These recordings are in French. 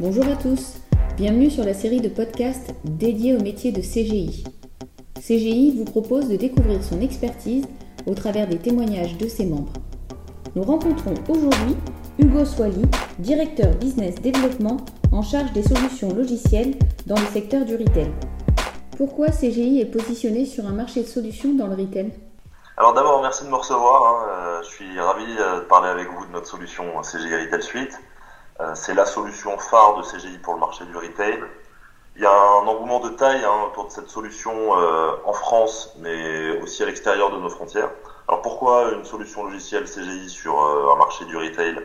Bonjour à tous, bienvenue sur la série de podcasts dédiée au métier de CGI. CGI vous propose de découvrir son expertise au travers des témoignages de ses membres. Nous rencontrons aujourd'hui Hugo Soili, directeur business développement en charge des solutions logicielles dans le secteur du retail. Pourquoi CGI est positionné sur un marché de solutions dans le retail? Alors d'abord, merci de me recevoir. Hein. Euh, je suis ravi euh, de parler avec vous de notre solution CGI Retail Suite. Euh, c'est la solution phare de CGI pour le marché du retail. Il y a un engouement de taille hein, autour de cette solution euh, en France, mais aussi à l'extérieur de nos frontières. Alors pourquoi une solution logicielle CGI sur euh, un marché du retail?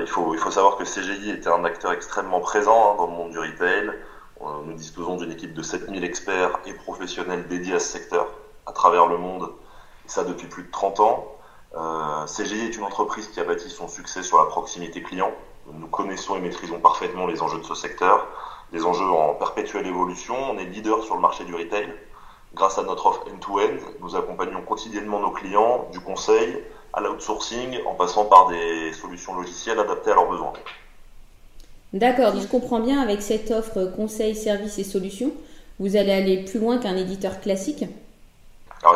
Il, faut, il faut savoir que CGI était un acteur extrêmement présent hein, dans le monde du retail. Nous disposons d'une équipe de 7000 experts et professionnels dédiés à ce secteur à travers le monde, et ça depuis plus de 30 ans. Euh, CGI est une entreprise qui a bâti son succès sur la proximité client, nous connaissons et maîtrisons parfaitement les enjeux de ce secteur, des enjeux en perpétuelle évolution. On est leader sur le marché du retail. Grâce à notre offre end-to-end, nous accompagnons quotidiennement nos clients du conseil à l'outsourcing en passant par des solutions logicielles adaptées à leurs besoins. D'accord, je comprends bien avec cette offre conseil, services et solutions, vous allez aller plus loin qu'un éditeur classique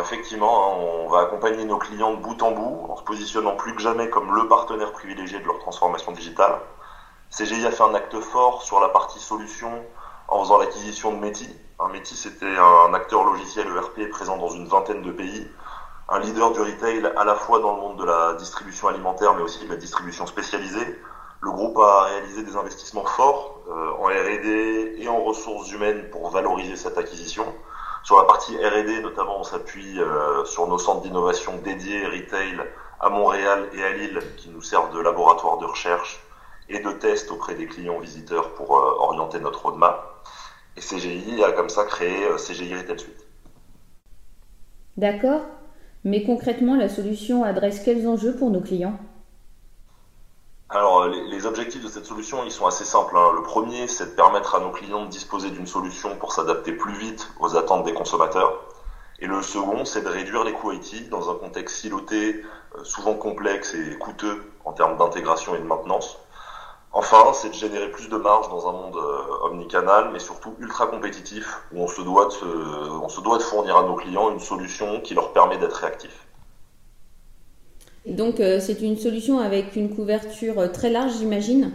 effectivement, hein, on va accompagner nos clients de bout en bout en se positionnant plus que jamais comme le partenaire privilégié de leur transformation digitale. CGI a fait un acte fort sur la partie solution en faisant l'acquisition de Meti. Un Meti, c'était un acteur logiciel ERP présent dans une vingtaine de pays, un leader du retail à la fois dans le monde de la distribution alimentaire mais aussi de la distribution spécialisée. Le groupe a réalisé des investissements forts euh, en R&D et en ressources humaines pour valoriser cette acquisition. Sur la partie R&D, notamment, on s'appuie euh, sur nos centres d'innovation dédiés retail à Montréal et à Lille, qui nous servent de laboratoire de recherche et de test auprès des clients visiteurs pour euh, orienter notre roadmap. Et CGI a comme ça créé euh, CGI Retail Suite. D'accord. Mais concrètement, la solution adresse quels enjeux pour nos clients? Alors, les, objectifs de cette solution, ils sont assez simples. Hein. Le premier, c'est de permettre à nos clients de disposer d'une solution pour s'adapter plus vite aux attentes des consommateurs. Et le second, c'est de réduire les coûts IT dans un contexte siloté, euh, souvent complexe et coûteux en termes d'intégration et de maintenance. Enfin, c'est de générer plus de marge dans un monde euh, omnicanal, mais surtout ultra compétitif, où on se doit de, on se doit de fournir à nos clients une solution qui leur permet d'être réactifs. Donc euh, c'est une solution avec une couverture euh, très large, j'imagine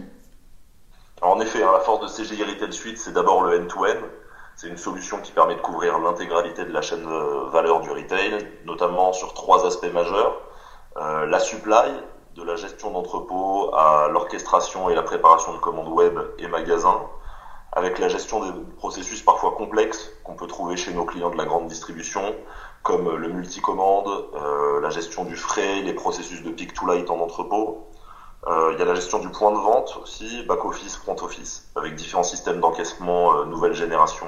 En effet, hein, la force de CGI Retail Suite, c'est d'abord le end-to-end. C'est une solution qui permet de couvrir l'intégralité de la chaîne de valeur du retail, notamment sur trois aspects majeurs. Euh, la supply, de la gestion d'entrepôt à l'orchestration et la préparation de commandes web et magasins, avec la gestion des processus parfois complexes qu'on peut trouver chez nos clients de la grande distribution, comme le multicommande, euh, la gestion du frais, les processus de pick to light en entrepôt. Euh, il y a la gestion du point de vente aussi, back office, front office, avec différents systèmes d'encaissement euh, nouvelle génération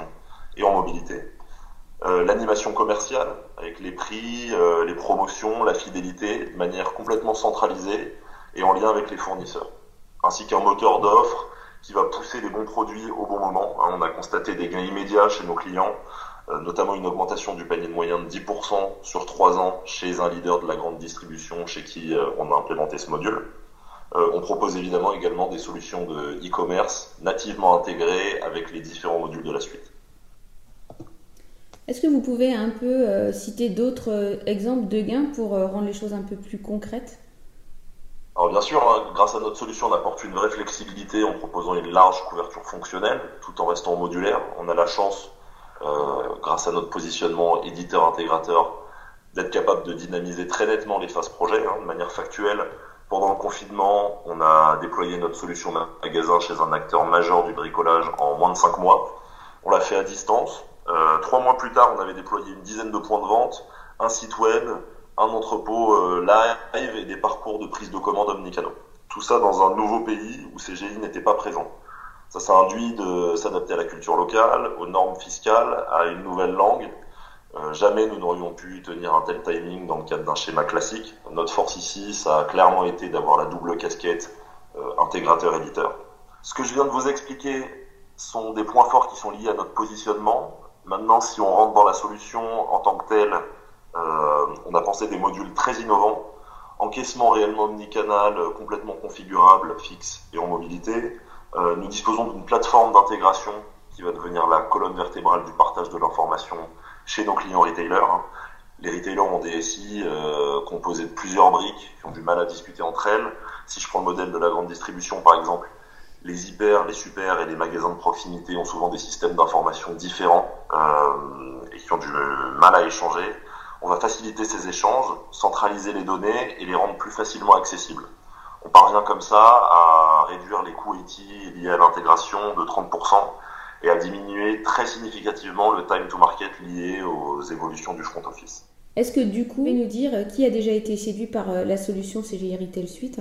et en mobilité. Euh, l'animation commerciale, avec les prix, euh, les promotions, la fidélité, de manière complètement centralisée et en lien avec les fournisseurs. Ainsi qu'un moteur d'offres qui va pousser les bons produits au bon moment. Hein, on a constaté des gains immédiats chez nos clients notamment une augmentation du panier de moyen de 10% sur 3 ans chez un leader de la grande distribution chez qui euh, on a implémenté ce module. Euh, on propose évidemment également des solutions de e-commerce nativement intégrées avec les différents modules de la suite. Est-ce que vous pouvez un peu citer d'autres exemples de gains pour rendre les choses un peu plus concrètes? Alors bien sûr, hein, grâce à notre solution, on apporte une vraie flexibilité en proposant une large couverture fonctionnelle tout en restant modulaire. On a la chance euh, grâce à notre positionnement éditeur-intégrateur, d'être capable de dynamiser très nettement les phases projet hein, de manière factuelle. Pendant le confinement, on a déployé notre solution magasin chez un acteur majeur du bricolage en moins de 5 mois. On l'a fait à distance. Euh, trois mois plus tard, on avait déployé une dizaine de points de vente, un site web, un entrepôt euh, live et des parcours de prise de commande omnicanaux. Tout ça dans un nouveau pays où CGI n'était pas présent. Ça, ça induit de s'adapter à la culture locale, aux normes fiscales, à une nouvelle langue. Euh, jamais nous n'aurions pu tenir un tel timing dans le cadre d'un schéma classique. Notre force ici, ça a clairement été d'avoir la double casquette euh, intégrateur-éditeur. Ce que je viens de vous expliquer sont des points forts qui sont liés à notre positionnement. Maintenant, si on rentre dans la solution en tant que telle, euh, on a pensé des modules très innovants, encaissement réellement omnicanal, complètement configurable, fixe et en mobilité, nous disposons d'une plateforme d'intégration qui va devenir la colonne vertébrale du partage de l'information chez nos clients retailers. Les retailers ont des SI euh, composés de plusieurs briques qui ont du mal à discuter entre elles. Si je prends le modèle de la grande distribution, par exemple, les hyper, les super et les magasins de proximité ont souvent des systèmes d'information différents euh, et qui ont du mal à échanger. On va faciliter ces échanges, centraliser les données et les rendre plus facilement accessibles. On parvient comme ça à réduire les coûts IT liés à l'intégration de 30% et à diminuer très significativement le time to market lié aux évolutions du front office. Est-ce que du coup, vous pouvez nous dire qui a déjà été séduit par euh, la solution CGI Retail Suite?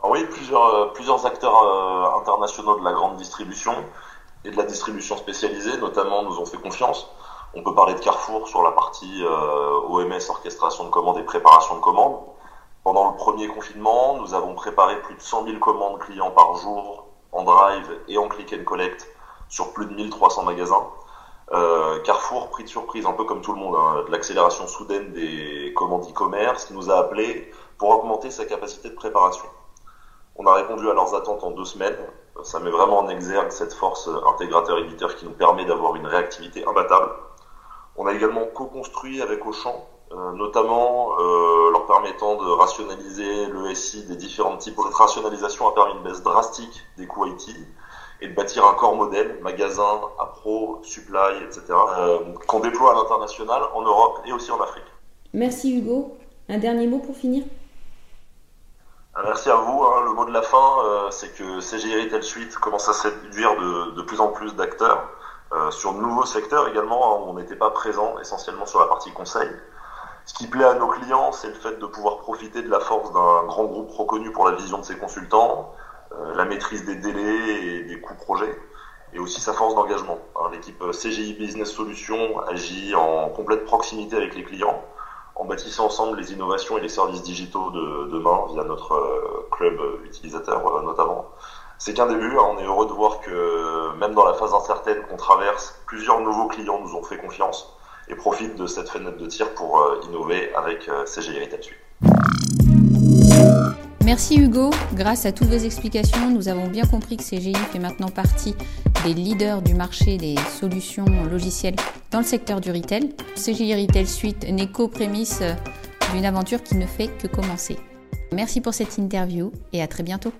Ah Oui, plusieurs, euh, plusieurs acteurs euh, internationaux de la grande distribution et de la distribution spécialisée, notamment, nous ont fait confiance. On peut parler de Carrefour sur la partie OMS, orchestration de commandes et préparation de commandes. Pendant le premier confinement, nous avons préparé plus de 100 000 commandes clients par jour en drive et en click and collect sur plus de 1300 magasins. Euh, Carrefour, pris de surprise, un peu comme tout le monde, hein, de l'accélération soudaine des commandes e-commerce, nous a appelé pour augmenter sa capacité de préparation. On a répondu à leurs attentes en deux semaines. Ça met vraiment en exergue cette force intégrateur-éditeur qui nous permet d'avoir une réactivité imbattable. On a également co-construit avec Auchan, euh, notamment euh, leur permettant de rationaliser le SI des différents types. Cette rationalisation a permis une baisse drastique des coûts IT et de bâtir un corps modèle, magasin, appro, supply, etc., euh, qu'on déploie à l'international, en Europe et aussi en Afrique. Merci Hugo. Un dernier mot pour finir? Euh, Merci à vous. Hein. Le mot de la fin, euh, c'est que CGI Retail Suite commence à séduire de, de plus en plus d'acteurs sur de nouveaux secteurs également. Hein, où on n'était pas présent essentiellement sur la partie conseil. Ce qui plaît à nos clients, c'est le fait de pouvoir profiter de la force d'un grand groupe reconnu pour la vision de ses consultants, euh, la maîtrise des délais et des coûts projets, et aussi sa force d'engagement. Hein, l'équipe CGI Business Solutions agit en complète proximité avec les clients, en bâtissant ensemble les innovations et les services digitaux de demain via notre euh, club utilisateur euh, notamment. C'est qu'un début, hein. on est heureux de voir que même dans la phase incertaine qu'on traverse, plusieurs nouveaux clients nous ont fait confiance et profitent de cette fenêtre de tir pour innover avec CGI Retail Merci Hugo. Grâce à toutes vos explications, nous avons bien compris que CGI fait maintenant partie des leaders du marché des solutions logicielles dans le secteur du retail. CGI Retail Suite n'est qu'aux prémices d'une aventure qui ne fait que commencer. Merci pour cette interview et à très bientôt.